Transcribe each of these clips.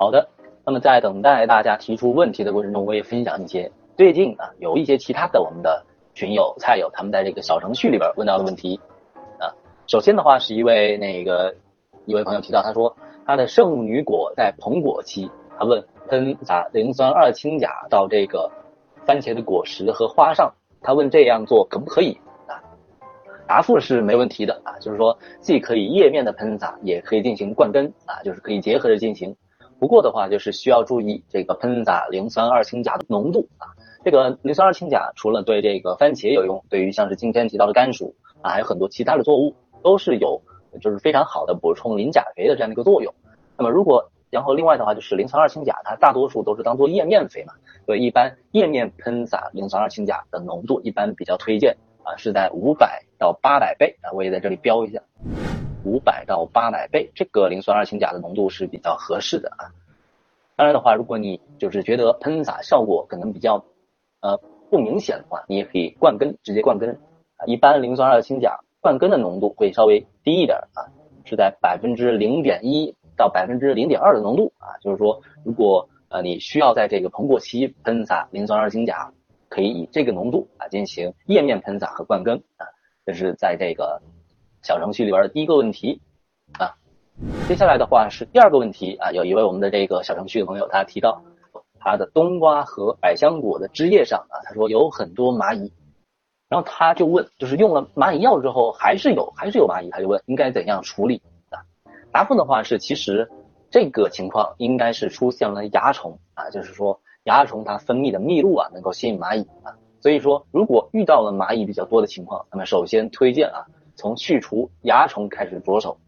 好的，那么在等待大家提出问题的过程中，我也分享一些最近啊有一些其他的我们的群友菜友他们在这个小程序里边问到的问题啊。首先的话是一位那个一位朋友提到，他说他的圣女果在膨果期，他问喷洒磷酸二氢钾到这个番茄的果实和花上，他问这样做可不可以啊？答复是没问题的啊，就是说既可以叶面的喷洒，也可以进行灌根啊，就是可以结合着进行。不过的话，就是需要注意这个喷洒磷酸二氢钾的浓度啊。这个磷酸二氢钾除了对这个番茄有用，对于像是今天提到的甘薯啊，还有很多其他的作物都是有，就是非常好的补充磷钾肥的这样的一个作用。那么如果然后另外的话，就是磷酸二氢钾，它大多数都是当做叶面肥嘛，所以一般叶面喷洒磷酸二氢钾的浓度一般比较推荐啊，是在五百到八百倍啊，我也在这里标一下。五百到八百倍，这个磷酸二氢钾的浓度是比较合适的啊。当然的话，如果你就是觉得喷洒效果可能比较呃不明显的话，你也可以灌根，直接灌根啊。一般磷酸二氢钾灌根的浓度会稍微低一点啊，是在百分之零点一到百分之零点二的浓度啊。就是说，如果呃你需要在这个膨果期喷洒磷酸二氢钾，可以以这个浓度啊进行叶面喷洒和灌根啊。这是在这个。小程序里边的第一个问题啊，接下来的话是第二个问题啊，有一位我们的这个小程序的朋友，他提到他的冬瓜和百香果的枝叶上啊，他说有很多蚂蚁，然后他就问，就是用了蚂蚁药之后还是有还是有蚂蚁，他就问应该怎样处理啊？答复的话是，其实这个情况应该是出现了蚜虫啊，就是说蚜虫它分泌的蜜露啊能够吸引蚂蚁啊，所以说如果遇到了蚂蚁比较多的情况，那么首先推荐啊。从去除蚜虫开始着手，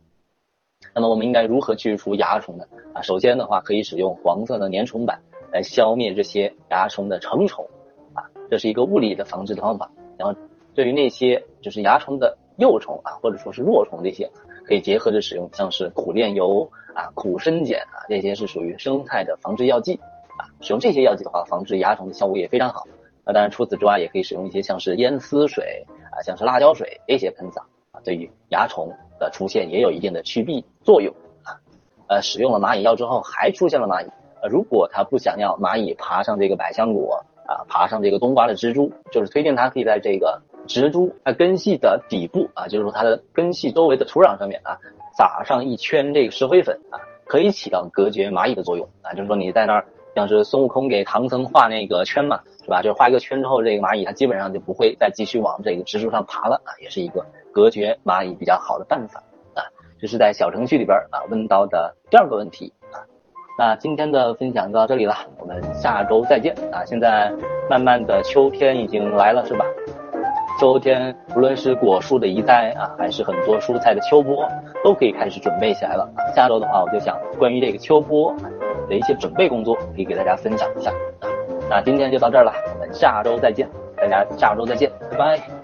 那么我们应该如何去除蚜虫呢？啊，首先的话可以使用黄色的粘虫板来消灭这些蚜虫的成虫，啊，这是一个物理的防治的方法。然后对于那些就是蚜虫的幼虫啊，或者说是弱虫这些，可以结合着使用，像是苦楝油啊、苦参碱啊，这些是属于生态的防治药剂啊。使用这些药剂的话，防治蚜虫的效果也非常好。那当然除此之外，也可以使用一些像是烟丝水啊，像是辣椒水这些喷洒。对于蚜虫的出现也有一定的驱避作用啊，呃，使用了蚂蚁药之后还出现了蚂蚁，呃，如果他不想要蚂蚁爬上这个百香果啊，爬上这个冬瓜的植株，就是推荐他可以在这个植株它根系的底部啊，就是说它的根系周围的土壤上面啊，撒上一圈这个石灰粉啊，可以起到隔绝蚂蚁的作用。啊，就是说你在那儿像是孙悟空给唐僧画那个圈嘛，是吧？就是画一个圈之后，这个蚂蚁它基本上就不会再继续往这个植树上爬了啊，也是一个。隔绝蚂蚁比较好的办法啊，这是在小程序里边啊问到的第二个问题啊。那今天的分享就到这里了，我们下周再见啊！现在慢慢的秋天已经来了是吧？秋天无论是果树的移栽啊，还是很多蔬菜的秋播，都可以开始准备起来了。下周的话，我就想关于这个秋播的一些准备工作，可以给大家分享一下啊。那今天就到这儿了，我们下周再见，大家下周再见，拜拜。